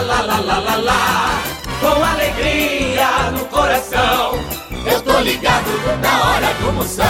lá, lá, lá, lá, lá, lá, com alegria no coração. Eu tô ligado na hora do moção.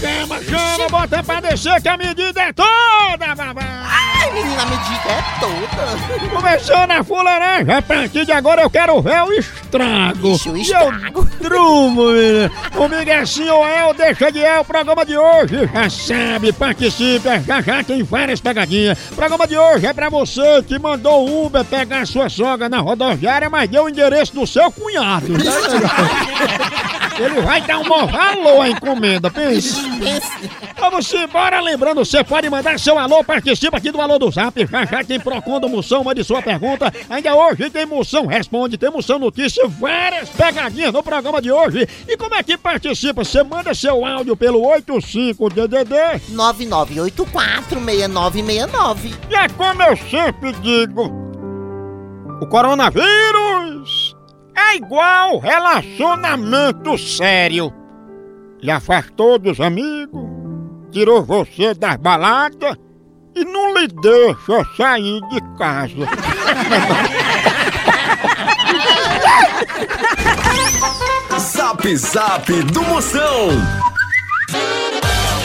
Chama, chama, bota pra descer que a medida é toda, babá! Menina, a medida é toda. Começando a fuleiragem, a partir de agora eu quero ver o estrago. Ixi, o E estrago. eu drumo, menina. Comigo é assim ou é, ou deixa de é o programa de hoje. Já sabe, participe, já já tem várias pegadinhas. O programa de hoje é pra você que mandou o Uber pegar sua sogra na rodoviária, mas deu o endereço do seu cunhado. Ele vai dar um maior valor à encomenda, pense. Vamos embora, lembrando, você pode mandar seu alô, participa aqui do Alô do Zap, já já tem Procon Moção, mande sua pergunta. Ainda hoje tem Moção Responde, tem Moção Notícia, várias pegadinhas no programa de hoje. E como é que participa? Você manda seu áudio pelo 85DDD. 99846969. E é como eu sempre digo, o coronavírus é igual relacionamento sério. Lhe afastou dos amigos, tirou você das baladas e não lhe deixa sair de casa. Zap Zap do Moção.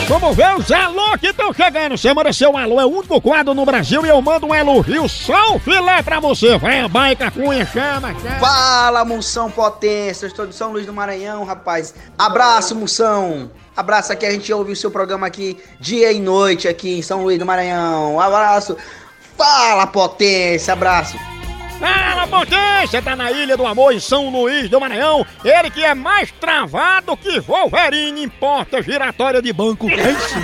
Vamos ver os alô que estão chegando. Você manda seu alô, é o único quadro no Brasil e eu mando um elogio só o filé pra você. Vai baica, cunha, chama, chama. Fala, Moção Potência, eu estou de São Luís do Maranhão, rapaz. Abraço, Moção. Abraço aqui, a gente ouve o seu programa aqui dia e noite aqui em São Luís do Maranhão. Abraço. Fala, Potência, abraço. Fala, potência! Tá na Ilha do Amor, em São Luís do Maranhão. Ele que é mais travado que Wolverine em porta giratória de banco. Aí sim.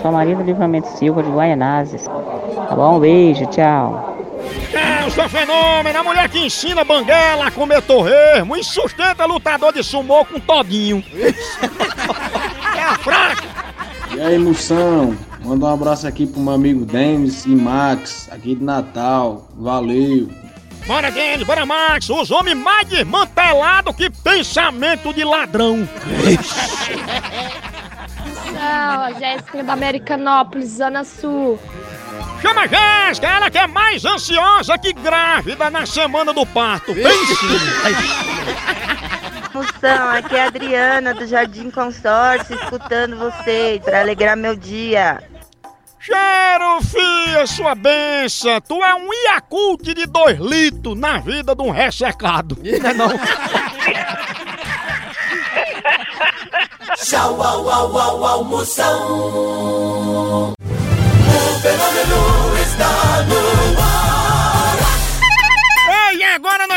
Sou Marina Livramento Silva de Guaianazes. Tá bom? Um beijo, tchau. É, eu sou fenômeno, a mulher que ensina banguela a comer torresmo e sustenta lutador de sumô com todinho. é a fraca. E aí, Moção? Manda um abraço aqui pro meu amigo Denis e Max, aqui de Natal. Valeu! Bora, Denis, bora, Max. Os homens mais desmantelados que pensamento de ladrão. Não, a Jéssica da Americanópolis, Zona Sul. Chama a Jéssica, ela que é mais ansiosa que grávida na semana do parto. Pense. Moção, aqui é a Adriana do Jardim Consórcio, escutando vocês para alegrar meu dia. Cheiro, filha, sua benção. Tu é um Yakult de dois litros na vida de um ressecado. Não é não? Tchau, au, au, au, au, Moção. O fenômeno está no ar.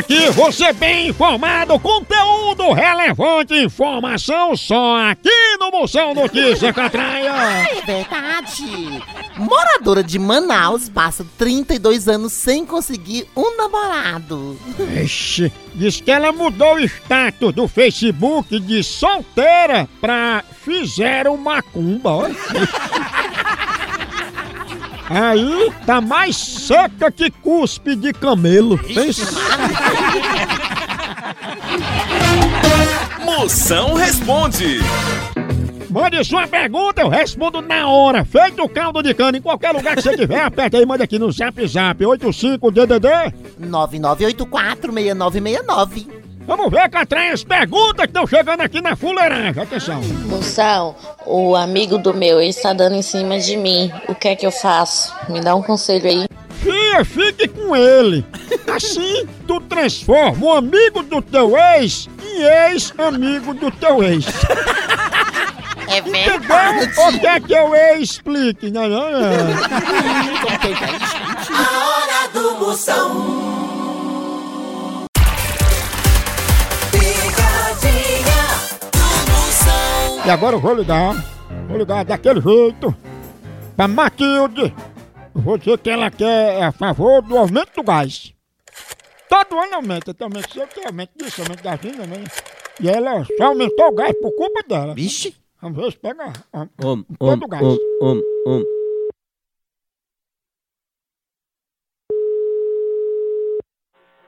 Aqui você bem informado, conteúdo relevante, informação só aqui no Moção Notícia Catraia. É verdade. Moradora de Manaus passa 32 anos sem conseguir um namorado. Ixi, diz que ela mudou o status do Facebook de solteira pra fizeram macumba, olha. Aí tá mais seca que cuspe de camelo. Pensa. Moção responde. Mande sua pergunta, eu respondo na hora. Feito o caldo de cana em qualquer lugar que você tiver, aperta aí, manda aqui no Zap Zap 85DDD. 99846969. Vamos ver, Catrinha, as perguntas que estão chegando aqui na fuleiragem. Atenção. Moção, o amigo do meu está dando em cima de mim. O que é que eu faço? Me dá um conselho aí. Fia, fique com ele. Assim, tu transforma o amigo do teu ex em ex-amigo do teu ex. É Entendeu? Ou quer que eu explique? Não, não, não. A hora do Moção. E agora eu vou ligar. Vou ligar daquele jeito. Pra Matilde. Dizer que ela quer é a favor do aumento do gás. Todo ano aumenta, também. Se eu tenho aumento disso, aumento da vinda, né? E ela só aumentou o gás por culpa dela. Vixe. Vamos ver se pega ó, Om, todo o gás. om, om, om.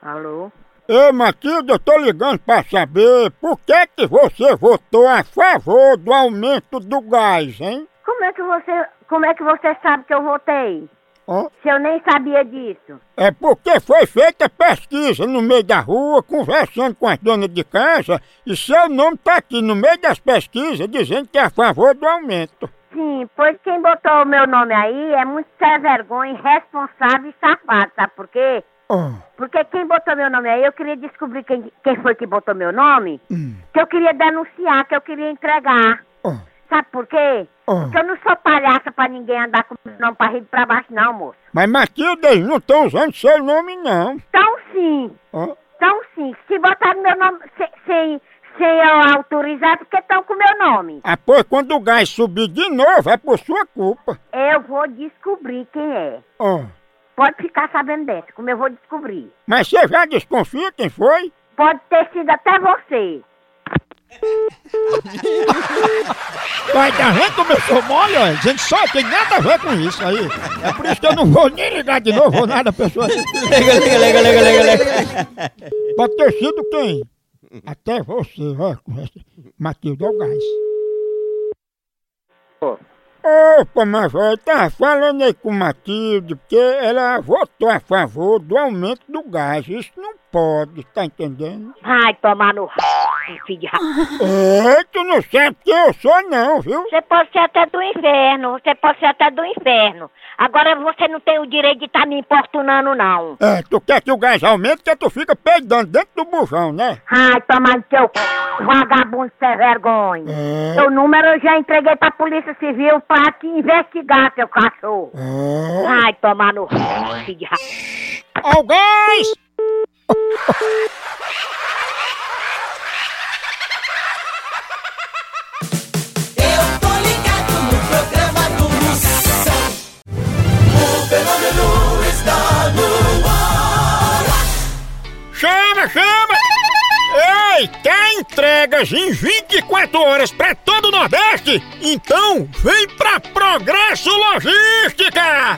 Alô? Ei, Matilde, eu tô ligando pra saber por que que você votou a favor do aumento do gás, hein? Como é que você, como é que você sabe que eu votei? Ó, Se eu nem sabia disso. É porque foi feita pesquisa no meio da rua, conversando com as donas de casa, e seu nome tá aqui no meio das pesquisas dizendo que é a favor do aumento. Sim, pois quem botou o meu nome aí é muito sem vergonha, irresponsável e safado, sabe por quê? Porque quem botou meu nome aí, eu queria descobrir quem, quem foi que botou meu nome, hum, que eu queria denunciar, que eu queria entregar. ó, Sabe por quê? ó. Porque eu não sou palhaça pra ninguém andar com meu nome pra rir pra baixo, não, moço. Mas Matilde, eles não estão usando seu nome, não. Então sim, então sim. Se botaram meu nome sem, sem, sem eu autorizar, porque estão com meu nome. Ah, pois quando o gás subir de novo, é por sua culpa. Eu vou descobrir quem é. Ó, Pode ficar sabendo dessa, como eu vou descobrir. mas você já desconfia quem foi? Pode ter sido até você. Vai, a gente começou mole, ó. A gente só tem nada a ver com isso aí. É por isso que eu não vou nem ligar de novo, vou nada, pessoa. Lega, lega, lega, lega, lega, lega. Pode ter sido quem? Até você, ó. Matilde Algás. Opa, mas eu tava falando aí com Matilde, porque ela votou a favor do aumento do gás. Isso não pode, tá entendendo? Vai tomar no r... filho de ra... É, tu não sabe quem eu sou não, viu? Você pode ser até do inferno, você pode ser até do inferno. Agora você não tem o direito de estar me importunando, não. É, tu quer que o gás aumente, que tu fica peidando dentro do bujão, né? Ai, tomar no teu c... vagabundo sem vergonha. É. Seu número eu já entreguei pra Polícia Civil pra te investigar, seu cachorro. É. Ai, tomar no r... filho de ra... Algás! Eu tô ligado no programa do Moção. O fenômeno está no ar. Chama, chama! Ei, quer entregas em 24 horas pra todo o Nordeste? Então vem pra Progresso Logística!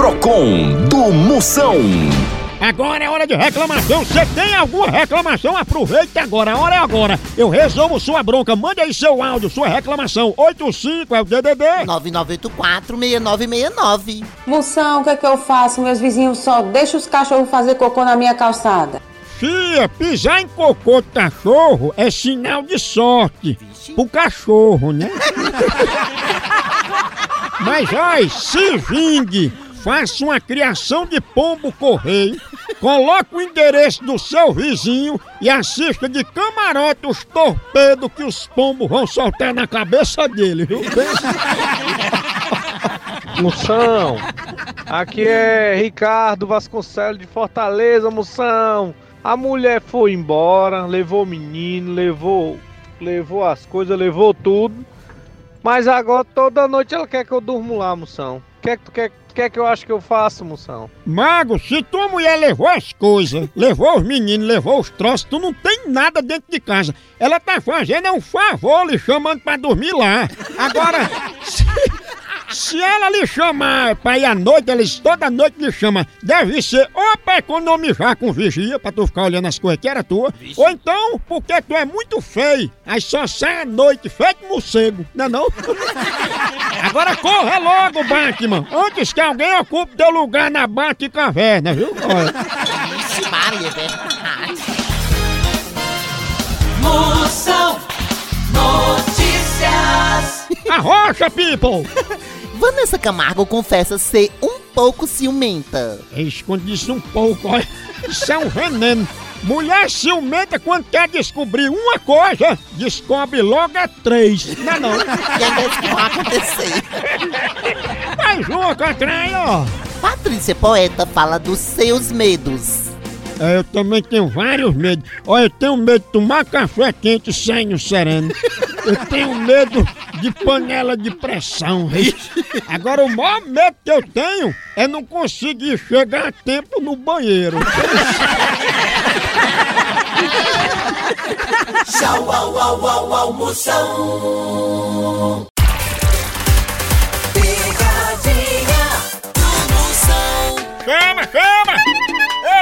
Procon do Moção. Agora é hora de reclamação. Você tem alguma reclamação? Aproveite agora. A hora é agora. Eu resolvo sua bronca. Mande aí seu áudio, sua reclamação. 85 é o DDD. 9984-6969. Moção, o que é que eu faço? Meus vizinhos só deixam os cachorros fazer cocô na minha calçada. Fia, pisar em cocô de cachorro é sinal de sorte. Pro cachorro, né? Mas, ai, se vingue. Faça uma criação de pombo correio. Coloque o endereço do seu vizinho e assista de camarote os torpedos que os pombos vão soltar na cabeça dele, viu? Moção, aqui é Ricardo Vasconcelos de Fortaleza, Moção. A mulher foi embora, levou o menino, levou, levou as coisas, levou tudo. Mas agora toda noite ela quer que eu durmo lá, Moção. O que é que tu quer, quer que eu acho que eu faço, Moção? Mago, se tua mulher levou as coisas, levou os meninos, levou os troços, tu não tem nada dentro de casa. Ela tá fazendo é um favor lhe chamando pra dormir lá. Agora, se, se ela lhe chamar pra ir à noite, eles toda noite lhe chamam, deve ser ou pra economizar com vigia, pra tu ficar olhando as coisas que era tua, ou então porque tu é muito feio, aí só sai à noite, feito morcego, não é não? Agora corra logo, Batman, antes que alguém ocupe teu lugar na Bate-Caverna, viu? Olha. Maria, é verdade. Moção Notícias. Arrocha, people! Vanessa Camargo confessa ser um pouco ciumenta. Esconde isso um pouco, olha. Isso é um veneno. Mulher ciumenta quando quer descobrir uma coisa, descobre logo a três. Não é não? É que vai acontecer. Mais uma, Catranha, ó. Patrícia Poeta fala dos seus medos. É, eu também tenho vários medos. Olha, eu tenho medo de tomar café quente sem no sereno. Eu tenho medo de panela de pressão. Agora, o maior medo que eu tenho é não conseguir chegar a tempo no banheiro. Tchau, au, au, au, au, Moção. Picadinha do. Chama, chama!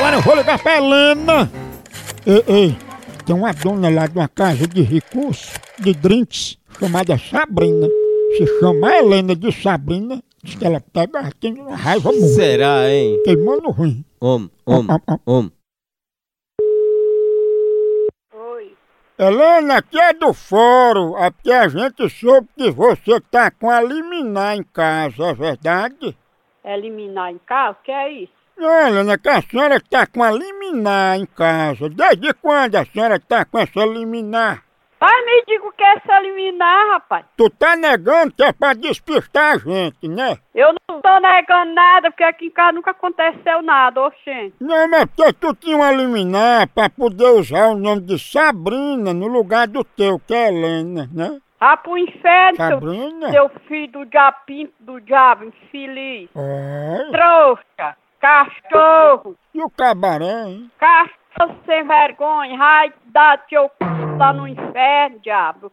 Agora eu vou ligar pra Helena. Ei, ei, tem uma dona lá de uma casa de recursos, de drinks, chamada Sabrina. Se chamar Helena de Sabrina, diz que ela pega, tem uma raiva muito. Será, hein? Queimando ruim. Om, om, om. Helena, aqui é do fórum. Aqui a gente soube que você tá com a liminar em casa, é verdade? Eliminar em casa? O que é isso? Não, Helena, que a senhora tá com a liminar em casa. Desde quando a senhora tá com essa liminar? Ai, me diga o que é essa eliminar, rapaz. Tu tá negando que é pra despistar a gente, né? Eu não tô negando nada, porque aqui em casa nunca aconteceu nada, oxente. Não, mas porque tu tinha uma liminar pra poder usar o nome de Sabrina no lugar do teu, que é Helena, né? Ah, pro inferno, seu, Sabrina? seu filho do diabinho do diabo, infeliz. É. Trouxa, cachorro, E o cabaré, hein? cachorro sem vergonha, ai, dá teu c... lá no inferno, diabo.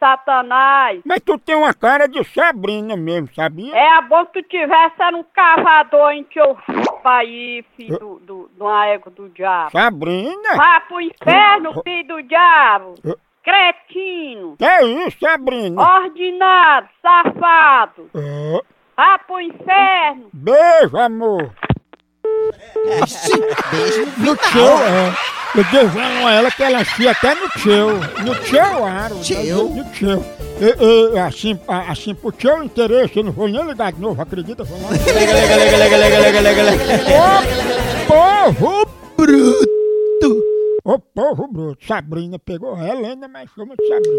Satanás. Mas tu tem uma cara de Sabrina mesmo, sabia? É bom que tu tivesse era um cavador em teu aí, filho do, do, do égua do diabo. Sabrina? Vá pro inferno, filho do diabo. Cretino. Que é isso, Sabrina? Ordinário, safado. Vá pro inferno. Beijo, amor. Beijo No teu, é. Eu devo a ela que ela enfia até no teu. No teu aro. No. E, e, assim, a- assim, pro teu interesse, eu não vou nem ligar de novo, acredita? Vou lá. Ô, povo bruto! Ô, povo bruto. Sabrina pegou a Helena, mas chama de Sabrina.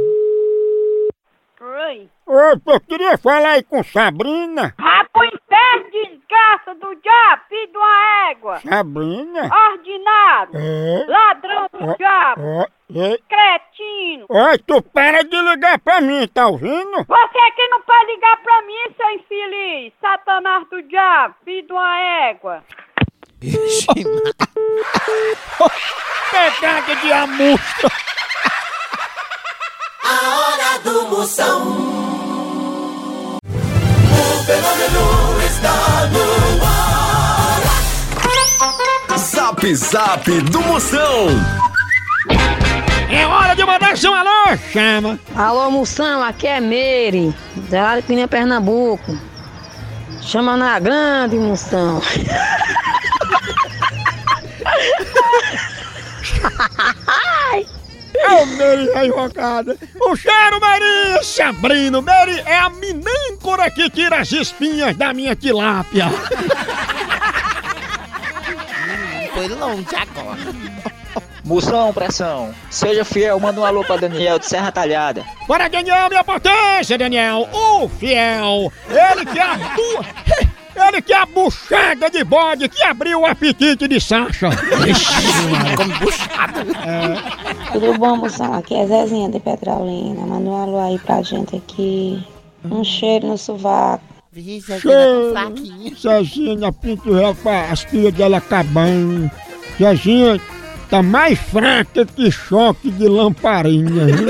Oi. Ô, eu queria falar aí com Sabrina. Vá pro inferno, desgraça do diabo, filho de uma égua. Sabrina? Ordinário. É. Ladrão do diabo. ó, é. Cretino. Oi, tu para de ligar pra mim, tá ouvindo? Você aqui não pode ligar pra mim, seu infeliz. Satanás do diabo, filho de uma égua. Pegada de amostra. Do Moção. O fenômeno está no ar. Zap Zap do Moção. É hora de mandar seu alô, chama. Alô, Moção, aqui é Meire, da Arpina, Pernambuco. Chama na grande, Moção. É o Mary a invocada. O cheiro, Mary, Sabrino. Mary é a minâncora que tira as espinhas da minha tilápia. Foi longe agora. Moção, pressão. Seja fiel, manda um alô pra Daniel de Serra Talhada. Bora, Daniel, minha potência, Daniel. O fiel. Ele que é a bu... Ele que é a buchada de bode que abriu o apetite de Sasha. Como buchada. Tudo bom, moção? Aqui é Zezinha de Petrolina. Manda um alô aí pra gente aqui. Um cheiro no sovaco. Cheiro. tá fraquinha. Zezinha, pinto as filhas dela acabando. Zezinha tá mais fraca que choque de lamparina, viu?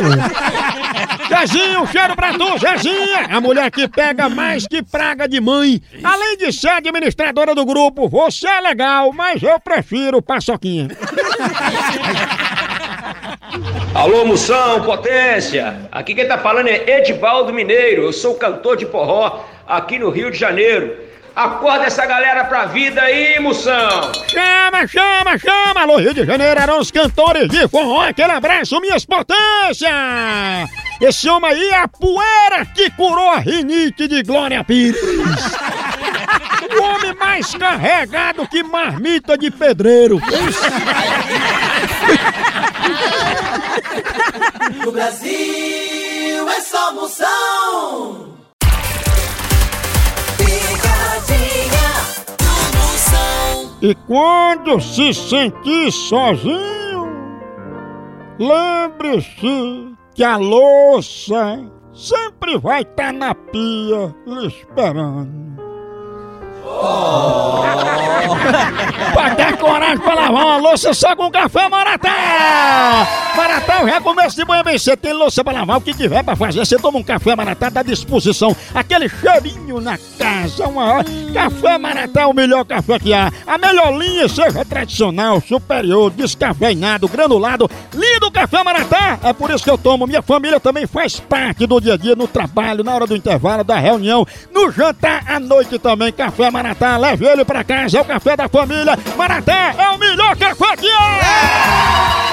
Zezinho, cheiro pra tu, Zezinha! A mulher que pega mais que praga de mãe. Além de ser administradora do grupo, você é legal, mas eu prefiro paçoquinha. Alô, Moção, potência! Aqui quem tá falando é Edivaldo Mineiro, eu sou cantor de forró aqui no Rio de Janeiro. Acorda essa galera pra vida aí, Moção! Chama, chama, chama! Alô, Rio de Janeiro eram os cantores de forró. Aquele abraço, minhas potências! Esse homem aí é a poeira que curou a rinite de Glória Pires. O homem mais carregado que marmita de pedreiro. No Brasil é só Moção. Picadinha do Moção. E quando se sentir sozinho, lembre-se que a louça sempre vai estar na pia lhe esperando. pra ter coragem pra lavar uma louça só com café Maratá! Maratá, o recomeço de manhã bem cedo, tem louça pra lavar, o que tiver pra fazer, você toma um café Maratá, dá disposição, aquele cheirinho na casa, uma hora. Café Maratá é o melhor café que há. A melhor linha, seja tradicional, superior, descafeinado, granulado, lindo café Maratá! É por isso que eu tomo, minha família também faz parte do dia a dia, no trabalho, na hora do intervalo, da reunião, no jantar, à noite também, café Maratá, leve ele pra casa, é o café da família, Maratá é o melhor café que há!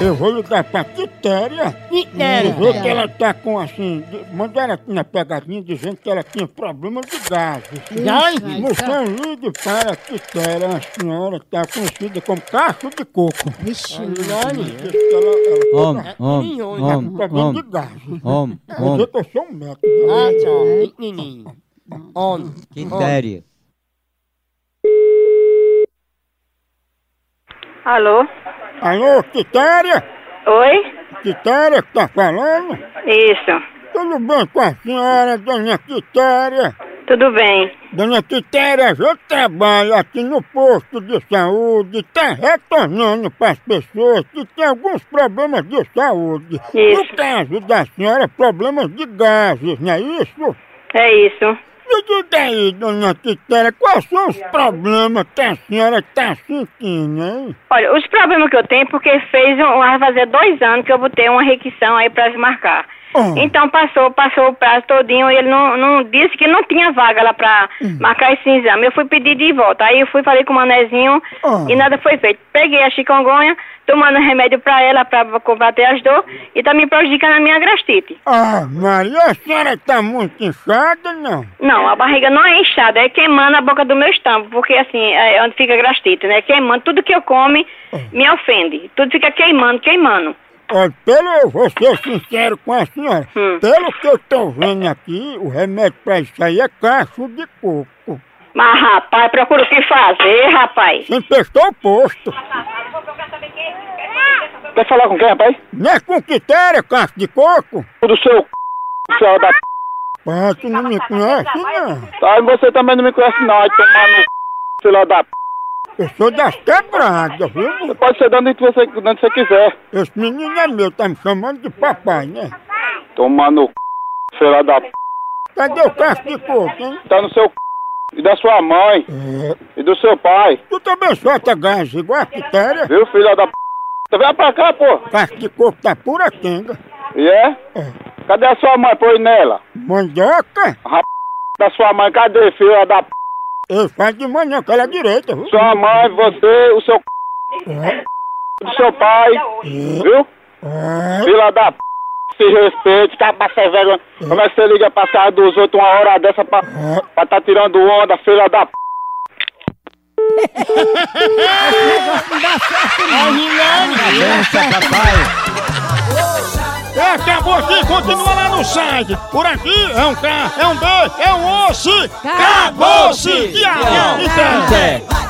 Eu vou ligar pra Quitéria. Quitéria. Ver que ela tá com assim. de- Mandaram aqui na pegadinha dizendo que ela tinha problema de gases. Gases? Moção, ligue para a Quitéria, uma senhora que tá conhecida como cacho de coco. Vixe, ela, ela Homem, tá homem, com homem, problema homem, de gases. homem, homem. eu sou um médico. Ah, tchau. Homem. Quitéria. Alô? Alô, Quitéria? Oi? Quitéria que tá falando? Isso. Tudo bem com a senhora, dona Quitéria? Tudo bem. Dona Quitéria, eu trabalho aqui no posto de saúde, tá retornando para as pessoas que têm alguns problemas de saúde. Isso. No caso da senhora, problemas de gases, não é isso? É isso. Me diga aí, dona Quitéria, quais são os problemas que a senhora está sentindo, hein? Olha, os problemas que eu tenho, porque fez um, vai fazer dois anos que eu botei uma requisição aí pra marcar. Ah. Então passou, passou o prazo todinho e ele não, não disse que não tinha vaga lá pra marcar esse exame. Eu fui pedir de volta. Aí eu fui, falei com o manezinho Ah. e nada foi feito. Peguei a chikungunya, tomando remédio pra ela pra combater as dores e tá me prejudicando a minha gastrite. Ah, Maria, a senhora está muito inchada, não? Não, a barriga não é inchada, é queimando a boca do meu estômago, porque assim, é onde fica a gastrite, né? Queimando, tudo que eu come me ofende. Tudo fica queimando, queimando. Olha, pelo, eu vou ser sincero com a senhora, pelo que eu tô vendo aqui, o remédio pra isso aí é cacho de coco. Mas, rapaz, procura o que fazer, rapaz. Você emprestou o posto. Quer falar com quem, rapaz? Não é com quitéria, cacho de coco? Do seu c... seu da p... Ah, tu não me conhece, não. Tá, e você também não me conhece não, aí tomar no c... filho da p... Eu sou das quebradas, viu? Você pode ser dando onde você, de onde você quiser. Esse menino é meu, tá me chamando de papai, né? Tomar no c... filho da p... Cadê o cacho de coco, hein? Tá no seu c... E da sua mãe. E do seu pai. Tu também solta gás igual a quitéria? Viu, filho da p... Você vem pra cá, pô. Cacho de coco tá pura quenga. E é? Cadê a sua mãe, põe nela? Mandioca? Rap... da sua mãe, cadê, filha da p... Eu faço de manhã, que ela é direita, viu? Sua mãe, você, o seu c... do seu pai. Viu? Filha da p... Se respeite, tá pra ser vergonha. Como é que você liga pra casa dos outros uma hora dessa pra, pra tá tirando onda, filha da p... É, acabou aqui, continua lá no site. Por aqui é um K, é um B, é um osso. Acabou-se! Tchau! Tchau!